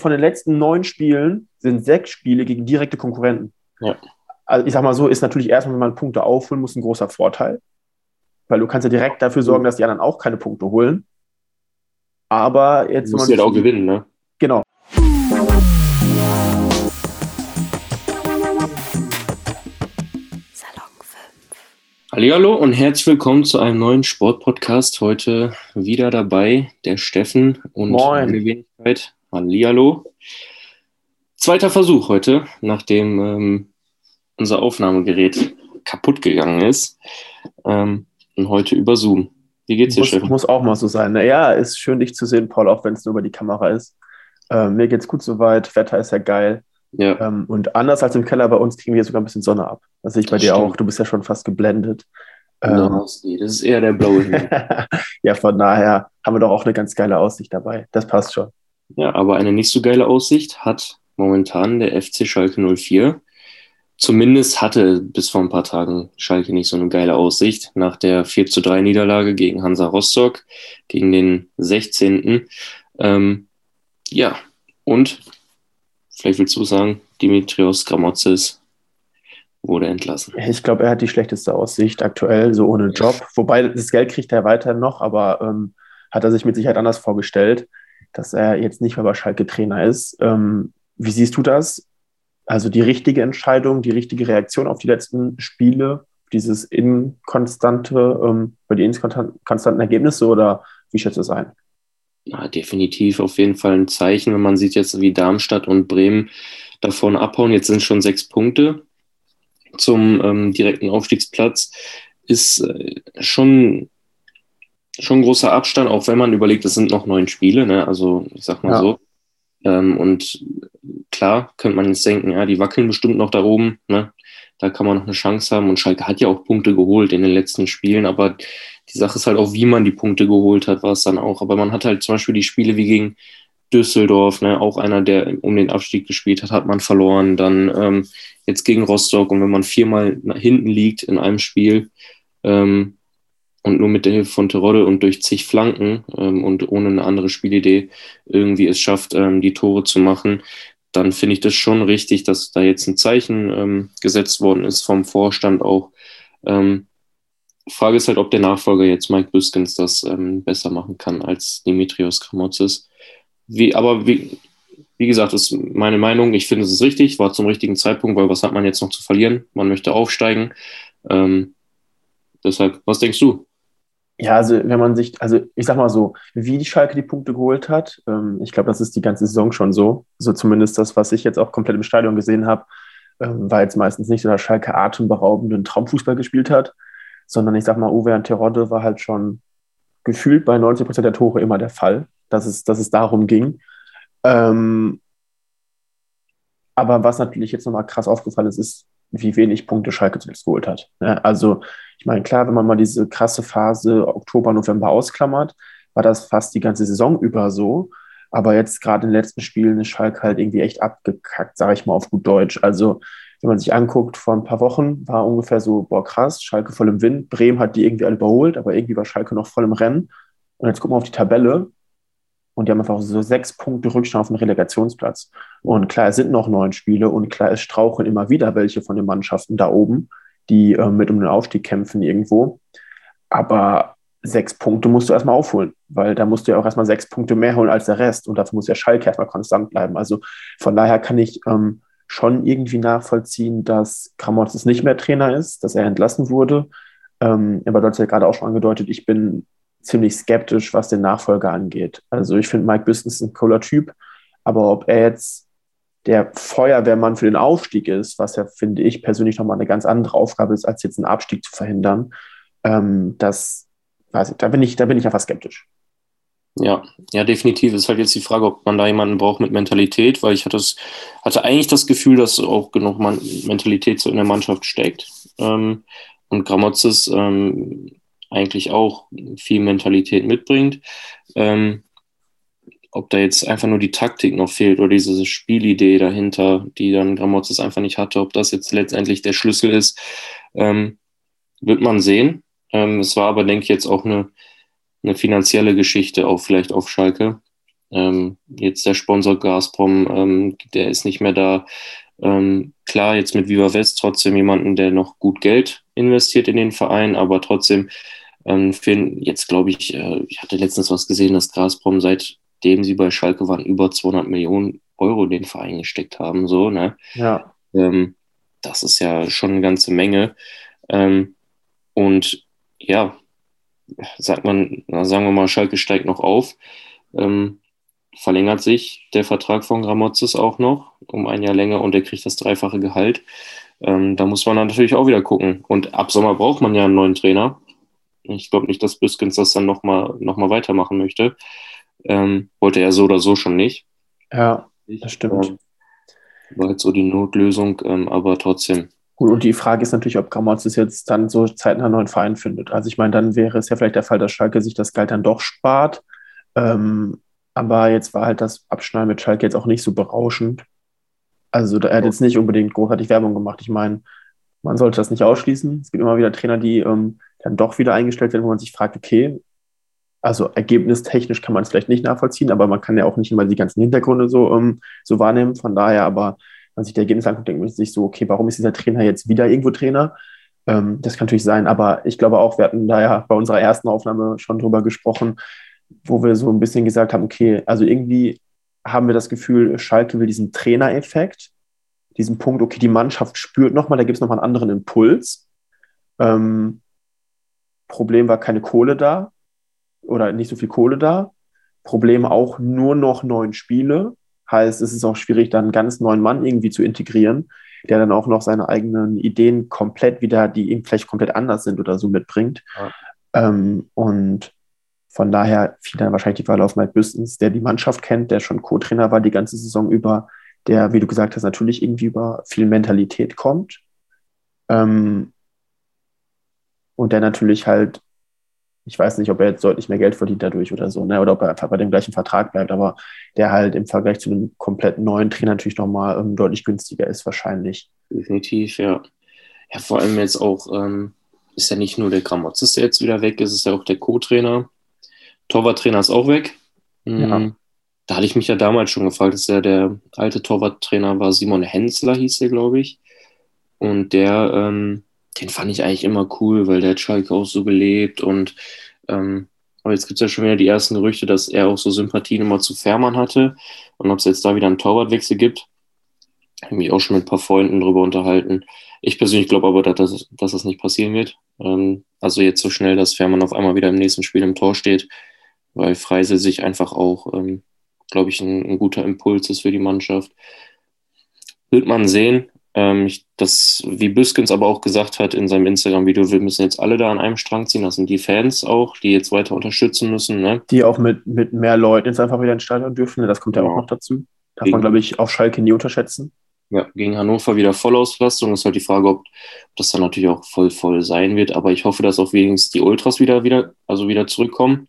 von den letzten neun Spielen sind sechs Spiele gegen direkte Konkurrenten. Ja. Also ich sag mal so, ist natürlich erstmal, wenn man Punkte aufholen muss, ein großer Vorteil. Weil du kannst ja direkt dafür sorgen, dass die anderen auch keine Punkte holen. Aber jetzt. Du musst ja auch gewinnen, ne? Genau. Hallo und herzlich willkommen zu einem neuen Sportpodcast. Heute wieder dabei der Steffen und Moin. meine Wenigkeit. Hallihallo. Zweiter Versuch heute, nachdem ähm, unser Aufnahmegerät kaputt gegangen ist. Ähm, und heute über Zoom. Wie geht's dir, muss, Steffen? muss auch mal so sein. Naja, ist schön, dich zu sehen, Paul, auch wenn es nur über die Kamera ist. Ähm, mir geht's gut soweit. Wetter ist ja geil. Ja, Ähm, und anders als im Keller bei uns kriegen wir hier sogar ein bisschen Sonne ab. Das sehe ich bei dir Stimmt. auch. Du bist ja schon fast geblendet. Ähm, genau. Nee, das ist eher der blaue Himmel. ja, von daher haben wir doch auch eine ganz geile Aussicht dabei. Das passt schon. Ja, aber eine nicht so geile Aussicht hat momentan der FC Schalke 04. Zumindest hatte bis vor ein paar Tagen Schalke nicht so eine geile Aussicht. Nach der 4 zu 3 Niederlage gegen Hansa Rostock, gegen den 16. Ähm, ja, und vielleicht willst du sagen, Dimitrios Gramotzes wurde entlassen. Ich glaube, er hat die schlechteste Aussicht aktuell, so ohne Job. Wobei das Geld kriegt er weiterhin noch, aber ähm, hat er sich mit Sicherheit anders vorgestellt, dass er jetzt nicht mehr bei Schalke Trainer ist. Ähm, wie siehst du das? Also die richtige Entscheidung, die richtige Reaktion auf die letzten Spiele, dieses inkonstante, ähm, die inkonstanten Ergebnisse oder wie schätzt du es ein? Ja, definitiv auf jeden Fall ein Zeichen, wenn man sieht jetzt, wie Darmstadt und Bremen davon abhauen. Jetzt sind schon sechs Punkte zum ähm, direkten Aufstiegsplatz. Ist äh, schon, schon großer Abstand, auch wenn man überlegt, es sind noch neun Spiele. Ne? Also ich sag mal Ja. so. Ähm, und klar könnte man jetzt denken, ja, die wackeln bestimmt noch da oben. Ne? Da kann man noch eine Chance haben. Und Schalke hat ja auch Punkte geholt in den letzten Spielen, aber die Sache ist halt auch, wie man die Punkte geholt hat, war es dann auch. Aber man hat halt zum Beispiel die Spiele wie gegen Düsseldorf, ne, auch einer, der um den Abstieg gespielt hat, hat man verloren. Dann ähm, jetzt gegen Rostock und wenn man viermal nach hinten liegt in einem Spiel ähm, und nur mit der Hilfe von Terodde und durch zig Flanken ähm, und ohne eine andere Spielidee irgendwie es schafft, ähm, die Tore zu machen, dann finde ich das schon richtig, dass da jetzt ein Zeichen ähm, gesetzt worden ist vom Vorstand auch. Ähm, Frage ist halt, ob der Nachfolger jetzt Mike Büskens das ähm, besser machen kann als Dimitrios Kramotzes. Wie, aber wie, wie gesagt, ist meine Meinung. Ich finde, es ist richtig, war zum richtigen Zeitpunkt, weil was hat man jetzt noch zu verlieren? Man möchte aufsteigen. Ähm, deshalb, was denkst du? Ja, also wenn man sich, also ich sag mal so, wie die Schalke die Punkte geholt hat, ähm, ich glaube, das ist die ganze Saison schon so. So zumindest das, was ich jetzt auch komplett im Stadion gesehen habe, ähm, war jetzt meistens nicht so, dass Schalke atemberaubenden Traumfußball gespielt hat, sondern ich sag mal, Uwe und Terodde war halt schon gefühlt bei 90 Prozent der Tore immer der Fall, dass es, dass es darum ging. Ähm, aber was natürlich jetzt nochmal krass aufgefallen ist, ist, wie wenig Punkte Schalke zuletzt geholt hat. Ne? Also, ich meine, klar, wenn man mal diese krasse Phase Oktober, November ausklammert, war das fast die ganze Saison über so. Aber jetzt gerade in den letzten Spielen ist Schalke halt irgendwie echt abgekackt, sage ich mal auf gut Deutsch. Also, wenn man sich anguckt, vor ein paar Wochen war ungefähr so, boah, krass, Schalke voll im Wind. Bremen hat die irgendwie alle überholt, aber irgendwie war Schalke noch voll im Rennen. Und jetzt gucken wir auf die Tabelle und die haben einfach so sechs Punkte Rückstand auf den Relegationsplatz. Und klar, es sind noch neun Spiele und klar, es straucheln immer wieder welche von den Mannschaften da oben, die äh, mit um den Aufstieg kämpfen irgendwo. Aber sechs Punkte musst du erstmal aufholen, weil da musst du ja auch erstmal sechs Punkte mehr holen als der Rest und dafür muss der Schalke erstmal konstant bleiben. Also von daher kann ich ähm, schon irgendwie nachvollziehen, dass Kramotzes nicht mehr Trainer ist, dass er entlassen wurde. Ähm, aber du hast ja gerade auch schon angedeutet, ich bin ziemlich skeptisch, was den Nachfolger angeht. Also ich finde Mike Büskens ein cooler Typ, aber ob er jetzt der Feuerwehrmann für den Aufstieg ist, was ja, finde ich, persönlich nochmal eine ganz andere Aufgabe ist, als jetzt einen Abstieg zu verhindern, ähm, das weiß ich, da bin ich, da bin ich einfach skeptisch. Ja, ja, definitiv. Es ist halt jetzt die Frage, ob man da jemanden braucht mit Mentalität, weil ich hatte, das, hatte eigentlich das Gefühl, dass auch genug Mentalität so in der Mannschaft steckt. Ähm, und Gramotzes ähm, eigentlich auch viel Mentalität mitbringt. Ähm, ob da jetzt einfach nur die Taktik noch fehlt oder diese Spielidee dahinter, die dann Gramotzes einfach nicht hatte, ob das jetzt letztendlich der Schlüssel ist, ähm, wird man sehen. Ähm, es war aber, denke ich, jetzt auch eine, eine finanzielle Geschichte, auch vielleicht auf Schalke. Ähm, jetzt der Sponsor Gazprom, ähm, der ist nicht mehr da. Ähm, klar, jetzt mit Viva West trotzdem jemanden, der noch gut Geld investiert in den Verein, aber trotzdem ähm, fehlen jetzt, glaube ich, äh, ich hatte letztens was gesehen, dass Gazprom seitdem sie bei Schalke waren, über 200 Millionen Euro in den Verein gesteckt haben. So, ne? Ja. Ähm, das ist ja schon eine ganze Menge. Ähm, und ja, sagt man, sagen wir mal, Schalke steigt noch auf. Ähm, verlängert sich der Vertrag von Gramozis auch noch um ein Jahr länger und er kriegt das dreifache Gehalt. Ähm, da muss man dann natürlich auch wieder gucken. Und ab Sommer braucht man ja einen neuen Trainer. Ich glaube nicht, dass Büskens das dann nochmal noch mal weitermachen möchte. Ähm, wollte er so oder so schon nicht. Ja, das stimmt. Ähm, war halt so die Notlösung, ähm, aber trotzdem. Gut, und die Frage ist natürlich, ob Gramozis jetzt dann so zeitnah einen neuen Verein findet. Also ich meine, dann wäre es ja vielleicht der Fall, dass Schalke sich das Geld dann doch spart. Ähm, aber jetzt war halt das Abschneiden mit Schalke jetzt auch nicht so berauschend. Also er hat jetzt nicht unbedingt großartig Werbung gemacht. Ich meine, man sollte das nicht ausschließen. Es gibt immer wieder Trainer, die ähm, dann doch wieder eingestellt werden, wo man sich fragt, okay, also ergebnistechnisch kann man es vielleicht nicht nachvollziehen, aber man kann ja auch nicht immer die ganzen Hintergründe so, ähm, so wahrnehmen. Von daher, aber wenn man sich die Ergebnisse anguckt, denkt man sich so, okay, warum ist dieser Trainer jetzt wieder irgendwo Trainer? Ähm, das kann natürlich sein, aber ich glaube auch, wir hatten da ja bei unserer ersten Aufnahme schon drüber gesprochen, wo wir so ein bisschen gesagt haben, okay, also irgendwie haben wir das Gefühl, Schalke will diesen Trainereffekt, diesen Punkt, okay, die Mannschaft spürt nochmal, da gibt es nochmal einen anderen Impuls. Ähm, Problem war keine Kohle da oder nicht so viel Kohle da. Problem auch nur noch neun Spiele. Heißt, es ist auch schwierig, dann einen ganz neuen Mann irgendwie zu integrieren, der dann auch noch seine eigenen Ideen komplett wieder, die eben vielleicht komplett anders sind oder so mitbringt. Ja. Ähm, und von daher fiel dann wahrscheinlich die Wahl auf Mike Büstens, der die Mannschaft kennt, der schon Co-Trainer war die ganze Saison über, der, wie du gesagt hast, natürlich irgendwie über viel Mentalität kommt. Ähm, und der natürlich halt, ich weiß nicht, ob er jetzt deutlich mehr Geld verdient dadurch oder so, ne, oder ob er einfach bei dem gleichen Vertrag bleibt, aber der halt im Vergleich zu einem komplett neuen Trainer natürlich nochmal ähm, deutlich günstiger ist, wahrscheinlich. Definitiv, ja. Ja, vor allem jetzt auch, ähm, ist ja nicht nur der Gramozis, der jetzt wieder weg ist, ist ja auch der Co-Trainer. Torwarttrainer ist auch weg. Ja. Mhm. Da hatte ich mich ja damals schon gefragt, dass ja der alte Torwarttrainer war, Simon Hensler hieß er, glaube ich. Und der, ähm, den fand ich eigentlich immer cool, weil der hat Schalke auch so gelebt und ähm, aber jetzt gibt es ja schon wieder die ersten Gerüchte, dass er auch so Sympathien immer zu Fährmann hatte. Und ob es jetzt da wieder einen Torwartwechsel gibt, habe ich mich auch schon mit ein paar Freunden drüber unterhalten. Ich persönlich glaube aber, dass das, dass das nicht passieren wird. Ähm, also jetzt so schnell, dass Fährmann auf einmal wieder im nächsten Spiel im Tor steht, weil Freise sich einfach auch, ähm, glaube ich, ein, ein, guter Impuls ist für die Mannschaft. Wird man sehen. Ähm, ich, das, wie Büskens aber auch gesagt hat in seinem Instagram-Video, wir müssen jetzt alle da an einem Strang ziehen. Das sind die Fans auch, die jetzt weiter unterstützen müssen. Ne? Die auch mit, mit mehr Leuten jetzt einfach wieder ins Stadion dürfen. Ne? Das kommt ja, ja auch noch dazu. Darf Gegen, man, glaube ich, auf Schalke nie unterschätzen. Ja, gegen Hannover wieder Vollauslastung. Ist halt die Frage, ob das dann natürlich auch voll voll sein wird. Aber ich hoffe, dass auch wenigstens die Ultras wieder, wieder, also wieder zurückkommen.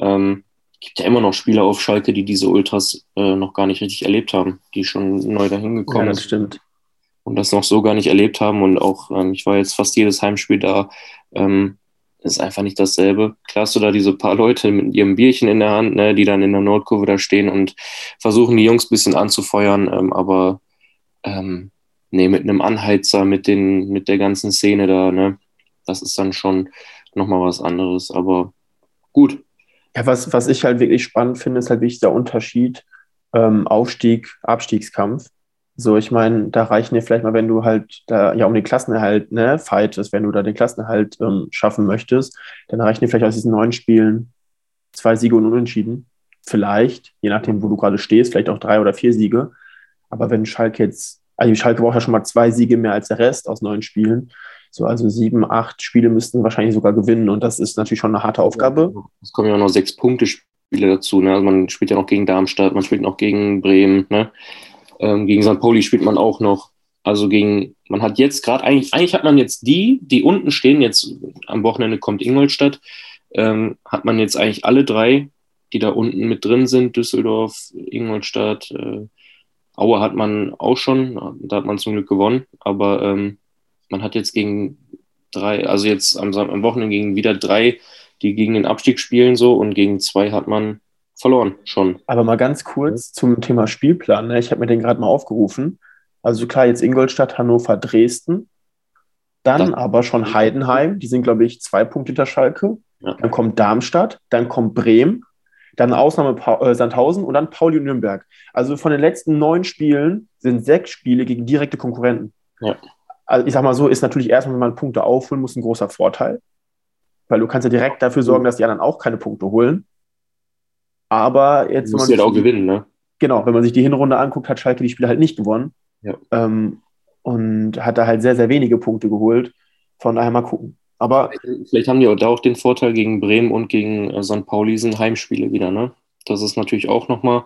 Ähm, gibt ja immer noch Spieler auf Schalke, die diese Ultras äh, noch gar nicht richtig erlebt haben, die schon neu dahin gekommen ja, das stimmt. Und das noch so gar nicht erlebt haben. Und auch, ähm, ich war jetzt fast jedes Heimspiel da. Ähm, ist einfach nicht dasselbe. Klar hast du da diese paar Leute mit ihrem Bierchen in der Hand, ne, die dann in der Nordkurve da stehen und versuchen, die Jungs ein bisschen anzufeuern, ähm, aber ähm, nee, mit einem Anheizer, mit, den, mit der ganzen Szene da, ne, das ist dann schon nochmal was anderes. Aber gut, ja, was, was ich halt wirklich spannend finde, ist halt wirklich der Unterschied ähm, Aufstieg, Abstiegskampf. So, ich meine, da reichen dir vielleicht mal, wenn du halt da ja um den Klassenerhalt ne, fightest, wenn du da den Klassenerhalt ähm, schaffen möchtest, dann reichen dir vielleicht aus diesen neun Spielen zwei Siege und Unentschieden. Vielleicht, je nachdem, wo du gerade stehst, vielleicht auch drei oder vier Siege. Aber wenn Schalke jetzt, also Schalke braucht ja schon mal zwei Siege mehr als der Rest aus neun Spielen. So, also sieben, acht Spiele müssten wahrscheinlich sogar gewinnen und das ist natürlich schon eine harte Aufgabe. Es kommen ja auch noch sechs Punkte Spiele dazu. Ne? Also man spielt ja noch gegen Darmstadt, man spielt noch gegen Bremen, ne? ähm, gegen St. Pauli spielt man auch noch. Also gegen, man hat jetzt gerade eigentlich, eigentlich hat man jetzt die, die unten stehen, jetzt am Wochenende kommt Ingolstadt, ähm, hat man jetzt eigentlich alle drei, die da unten mit drin sind, Düsseldorf, Ingolstadt, äh, Aue hat man auch schon, da hat man zum Glück gewonnen, aber ähm, man hat jetzt gegen drei, also jetzt am, am Wochenende gegen wieder drei, die gegen den Abstieg spielen so und gegen zwei hat man verloren schon. Aber mal ganz kurz zum Thema Spielplan. Ne? Ich habe mir den gerade mal aufgerufen. Also klar, jetzt Ingolstadt, Hannover, Dresden. Dann das aber schon Heidenheim, die sind, glaube ich, zwei Punkte hinter Schalke. Ja. Dann kommt Darmstadt, dann kommt Bremen, dann Ausnahme pa äh, Sandhausen und dann Pauli und Nürnberg. Also von den letzten neun Spielen sind sechs Spiele gegen direkte Konkurrenten. Ja. Also ich sag mal so, ist natürlich erstmal, wenn man Punkte aufholen muss, ein großer Vorteil. Weil du kannst ja direkt dafür sorgen, dass die anderen auch keine Punkte holen. Aber jetzt. Du musst ja halt auch gewinnen, ne? Genau, wenn man sich die Hinrunde anguckt, hat Schalke die Spiele halt nicht gewonnen. Ja. Ähm, und hat da halt sehr, sehr wenige Punkte geholt. Von daher mal gucken. Aber vielleicht haben die auch da auch den Vorteil gegen Bremen und gegen äh, St. Pauli sind Heimspiele wieder, ne? Das ist natürlich auch nochmal.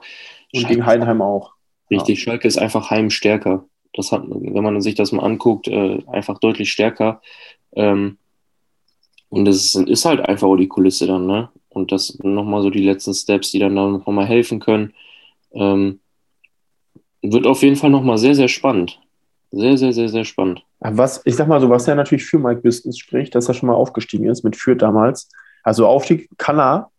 Und gegen Heidenheim auch. Richtig, ja. Schalke ist einfach heimstärker. Das hat, wenn man sich das mal anguckt, äh, einfach deutlich stärker. Ähm, und es ist, halt einfach auch die Kulisse dann, ne? Und das nochmal so die letzten Steps, die dann, dann nochmal helfen können. Ähm, wird auf jeden Fall nochmal sehr, sehr spannend. Sehr, sehr, sehr, sehr spannend. Was, ich sag mal so, was ja natürlich für Mike Bistons spricht, dass er schon mal aufgestiegen ist mit Fürth damals. Also Aufstieg kann er.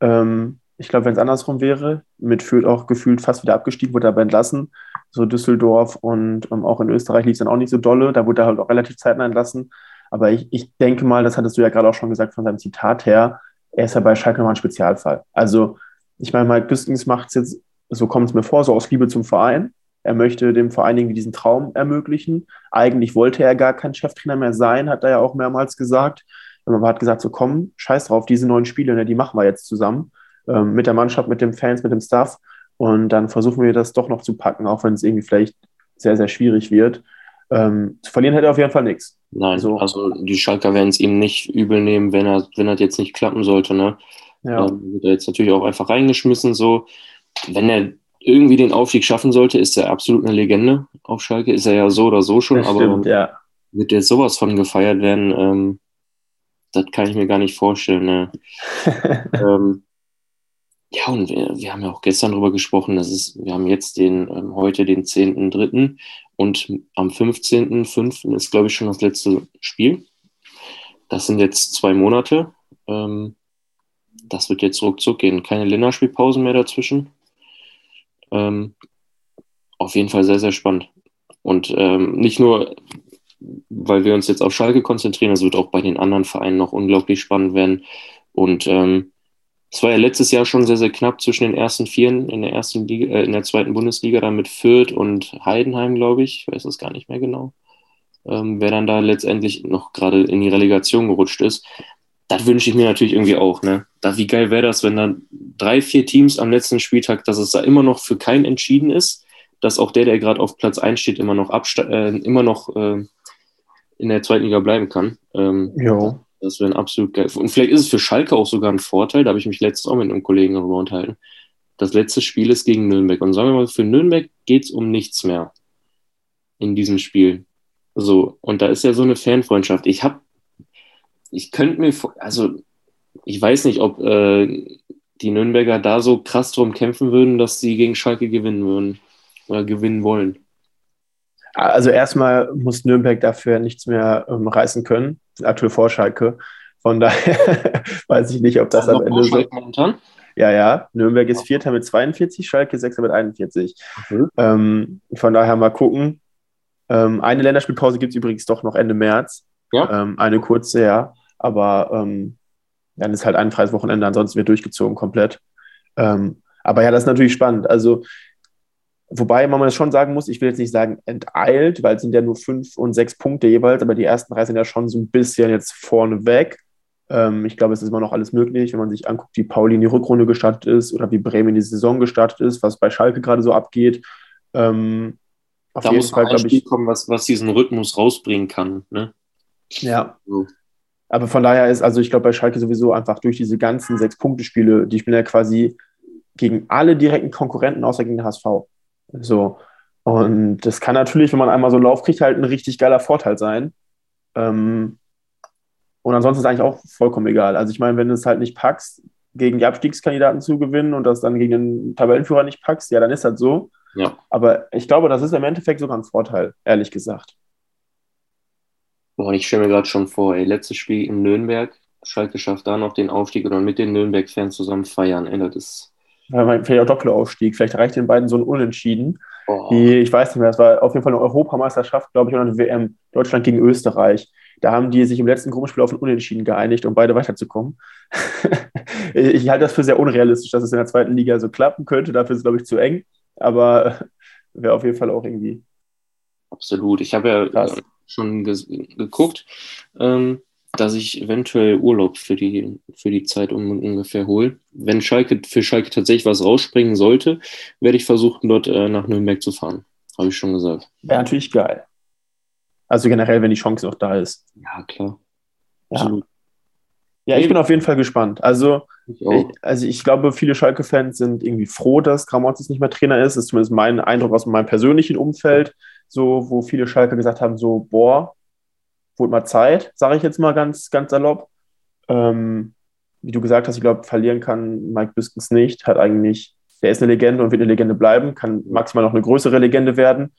Ähm, ich glaube, wenn es andersrum wäre, mit Fürth auch gefühlt fast wieder abgestiegen, wurde er aber entlassen. So Düsseldorf und ähm, auch in Österreich lief es dann auch nicht so dolle. Da wurde er halt auch relativ zeitnah entlassen. Aber ich, ich denke mal, das hattest du ja gerade auch schon gesagt von seinem Zitat her, er ist ja bei Schalke nochmal ein Spezialfall. Also, ich meine, Mike Bistons macht es jetzt, so kommt es mir vor, so aus Liebe zum Verein. Er möchte dem Verein irgendwie diesen Traum ermöglichen. Eigentlich wollte er gar kein Cheftrainer mehr sein, hat er ja auch mehrmals gesagt. Man hat gesagt, so komm, scheiß drauf, diese neuen Spiele, ne, die machen wir jetzt zusammen. Ähm, mit der Mannschaft, mit den Fans, mit dem Staff. Und dann versuchen wir das doch noch zu packen, auch wenn es irgendwie vielleicht sehr, sehr schwierig wird. Ähm, zu verlieren hätte er auf jeden Fall nichts. Nein, so. also die Schalker werden es ihm nicht übel nehmen, wenn er, wenn er jetzt nicht klappen sollte. Ne? Ja. Ähm, wird er jetzt natürlich auch einfach reingeschmissen. So, wenn er irgendwie den Aufstieg schaffen sollte, ist er absolut eine Legende auf Schalke. Ist er ja so oder so schon, das aber stimmt, ja. wird jetzt sowas von gefeiert werden, ähm, das kann ich mir gar nicht vorstellen. Ne? ähm, ja, und wir, wir, haben ja auch gestern darüber gesprochen, das ist, wir haben jetzt den, ähm, heute den 10.3. und am 15.5. ist, glaube ich, schon das letzte Spiel. Das sind jetzt zwei Monate. Ähm, das wird jetzt ruckzuck gehen. Keine Länderspielpausen mehr dazwischen. Ähm, auf jeden Fall sehr, sehr spannend. Und ähm, nicht nur, weil wir uns jetzt auf Schalke konzentrieren, es wird auch bei den anderen Vereinen noch unglaublich spannend werden. Und ähm, es war ja letztes Jahr schon sehr, sehr knapp zwischen den ersten Vieren in der ersten Liga, äh, in der zweiten Bundesliga, dann mit Fürth und Heidenheim, glaube ich. Ich weiß es gar nicht mehr genau. Ähm, wer dann da letztendlich noch gerade in die Relegation gerutscht ist das wünsche ich mir natürlich irgendwie auch. Ne? Da, wie geil wäre das, wenn dann drei, vier Teams am letzten Spieltag, dass es da immer noch für keinen entschieden ist, dass auch der, der gerade auf Platz 1 steht, immer noch, äh, immer noch äh, in der zweiten Liga bleiben kann. Ähm, ja. Das wäre ein absolut geil. Und vielleicht ist es für Schalke auch sogar ein Vorteil, da habe ich mich letztens auch mit einem Kollegen darüber unterhalten. Das letzte Spiel ist gegen Nürnberg. Und sagen wir mal, für Nürnberg geht es um nichts mehr in diesem Spiel. So, und da ist ja so eine Fanfreundschaft. Ich habe ich könnte mir, also ich weiß nicht, ob äh, die Nürnberger da so krass drum kämpfen würden, dass sie gegen Schalke gewinnen würden oder gewinnen wollen. Also erstmal muss Nürnberg dafür nichts mehr ähm, reißen können, aktuell vor Schalke. Von daher weiß ich nicht, ob das am Ende so. Momentan? Ja, ja. Nürnberg ist Vierter mit 42, Schalke Sechster mit 41. Mhm. Ähm, von daher mal gucken. Ähm, eine Länderspielpause gibt es übrigens doch noch Ende März. Ja. Ähm, eine kurze, ja. Aber ähm, dann ist halt ein freies Wochenende, ansonsten wird durchgezogen komplett. Ähm, aber ja, das ist natürlich spannend. Also, wobei man das schon sagen muss, ich will jetzt nicht sagen enteilt, weil es sind ja nur fünf und sechs Punkte jeweils, aber die ersten drei sind ja schon so ein bisschen jetzt vorne weg. Ähm, ich glaube, es ist immer noch alles möglich, wenn man sich anguckt, wie Pauli in die Rückrunde gestartet ist oder wie Bremen in die Saison gestartet ist, was bei Schalke gerade so abgeht. Ähm, da muss Fall, ein Spiel ich, kommen, was, was diesen Rhythmus rausbringen kann. Ne? Ja. So. Aber von daher ist, also ich glaube bei Schalke sowieso einfach durch diese ganzen sechs Punkte-Spiele, die spielen ja quasi gegen alle direkten Konkurrenten außer gegen den HSV. So. Und das kann natürlich, wenn man einmal so einen Lauf kriegt, halt ein richtig geiler Vorteil sein. Ähm, und ansonsten ist es eigentlich auch vollkommen egal. Also ich meine, wenn du es halt nicht packst, gegen die Abstiegskandidaten zu gewinnen und das dann gegen den Tabellenführer nicht packst, ja, dann ist das so. Ja. Aber ich glaube, das ist im Endeffekt sogar ein Vorteil, ehrlich gesagt. Boah, ich stelle mir gerade schon vor, ey, letztes Spiel in Nürnberg, Schalke schafft da noch den Aufstieg oder mit den Nürnberg-Fans zusammen feiern. Ey, das ist, vielleicht auch Doppelaufstieg. Vielleicht reicht den beiden so ein Unentschieden. Oh. Die, ich weiß nicht mehr, das war auf jeden Fall eine Europameisterschaft, glaube ich, und eine WM Deutschland gegen Österreich. Da haben die sich im letzten Gruppenspiel auf ein Unentschieden geeinigt, um beide weiterzukommen. ich halte das für sehr unrealistisch, dass es in der zweiten Liga so klappen könnte. Dafür ist es, glaube ich, zu eng. Aber wäre auf jeden Fall auch irgendwie. Absolut. Ich habe ja Krass. schon ge geguckt. Ähm, dass ich eventuell Urlaub für die, für die Zeit um, ungefähr hole. Wenn Schalke für Schalke tatsächlich was rausspringen sollte, werde ich versuchen, dort äh, nach Nürnberg zu fahren. Habe ich schon gesagt. Wäre natürlich geil. Also generell, wenn die Chance noch da ist. Ja, klar. Ja. Absolut. Ja, ich bin auf jeden Fall gespannt. Also ich, also ich glaube, viele Schalke-Fans sind irgendwie froh, dass Gramozis nicht mehr Trainer ist. Das ist zumindest mein Eindruck aus meinem persönlichen Umfeld, so wo viele Schalke gesagt haben, so, boah, wurde mal Zeit, sage ich jetzt mal ganz, ganz salopp. Ähm, wie du gesagt hast, ich glaube, verlieren kann Mike Biskens nicht. Hat eigentlich, der ist eine Legende und wird eine Legende bleiben, kann maximal noch eine größere Legende werden.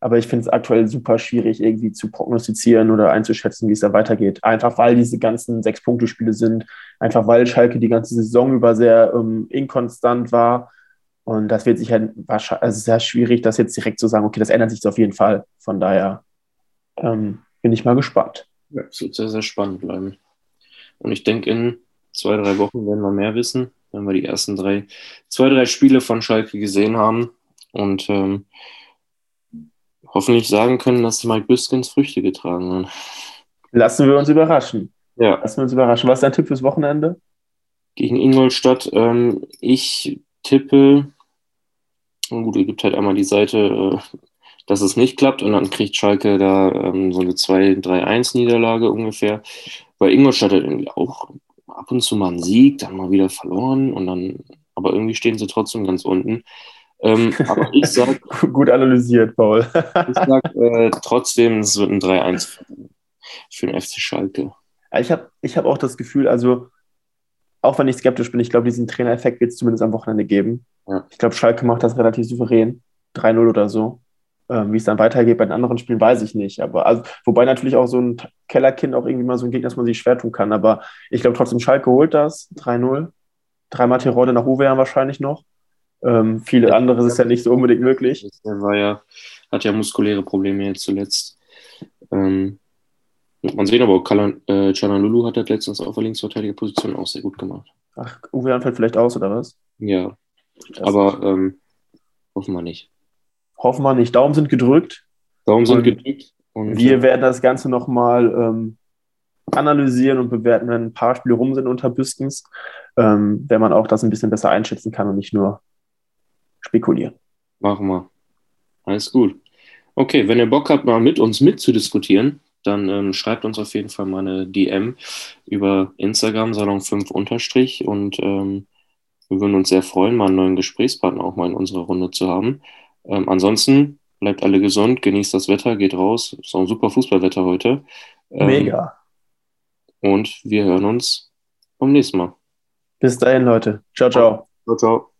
Aber ich finde es aktuell super schwierig, irgendwie zu prognostizieren oder einzuschätzen, wie es da weitergeht. Einfach weil diese ganzen Sechs-Punkte-Spiele sind, einfach weil Schalke die ganze Saison über sehr ähm, inkonstant war. Und das wird sich halt wahrscheinlich, also sehr schwierig, das jetzt direkt zu sagen, okay, das ändert sich auf jeden Fall. Von daher ähm, bin ich mal gespannt. Ja, es wird sehr, sehr spannend bleiben. Und ich denke, in zwei, drei Wochen werden wir mehr wissen, wenn wir die ersten drei, zwei, drei Spiele von Schalke gesehen haben und ähm, hoffentlich sagen können, dass Mike Biskins Früchte getragen hat. Lassen wir uns überraschen. Ja. Lassen wir uns überraschen. Was ist dein Tipp fürs Wochenende? Gegen Ingolstadt. Ähm, ich tippe, gut, es gibt halt einmal die Seite äh, dass es nicht klappt und dann kriegt Schalke da ähm, so eine 2-3-1-Niederlage ungefähr. Bei Ingolstadt hat irgendwie auch ab und zu mal einen Sieg, dann mal wieder verloren und dann, aber irgendwie stehen sie trotzdem ganz unten. Ähm, aber ich sag. Gut analysiert, Paul. ich sag äh, trotzdem, es wird ein 3-1 für den FC Schalke. Ich habe ich hab auch das Gefühl, also auch wenn ich skeptisch bin, ich glaube, diesen Trainereffekt wird es zumindest am Wochenende geben. Ja. Ich glaube, Schalke macht das relativ souverän. 3-0 oder so. Ähm, wie es dann weitergeht bei den anderen Spielen, weiß ich nicht. Aber also, wobei natürlich auch so ein Kellerkind auch irgendwie mal so ein Gegner, dass man sich schwer tun kann. Aber ich glaube trotzdem, Schalke holt das 3-0. Dreimal Tirode nach Uwe wahrscheinlich noch. Ähm, viele ja, andere ist ja nicht so unbedingt möglich. Der war ja, hat ja muskuläre Probleme jetzt zuletzt. Ähm, man sehen aber auch, Kalan, äh, Lulu hat das letztens auf der Linksverteidigerposition auch sehr gut gemacht. Ach, Uwe fällt vielleicht aus, oder was? Ja, das aber ähm, hoffen wir nicht. Hoffen wir nicht. Daumen sind gedrückt. Daumen sind gedrückt. Und wir werden das Ganze nochmal ähm, analysieren und bewerten, wenn ein paar Spiele rum sind unter Büskens, ähm, wenn man auch das ein bisschen besser einschätzen kann und nicht nur spekulieren. Machen wir. Alles gut. Okay, wenn ihr Bock habt, mal mit uns mitzudiskutieren, dann ähm, schreibt uns auf jeden Fall mal eine DM über Instagram, Salon5 unterstrich und ähm, wir würden uns sehr freuen, mal einen neuen Gesprächspartner auch mal in unserer Runde zu haben. Ähm, ansonsten bleibt alle gesund, genießt das Wetter, geht raus. Ist auch ein super Fußballwetter heute. Ähm, Mega. Und wir hören uns beim nächsten Mal. Bis dahin, Leute. Ciao, ciao. Ciao, ciao.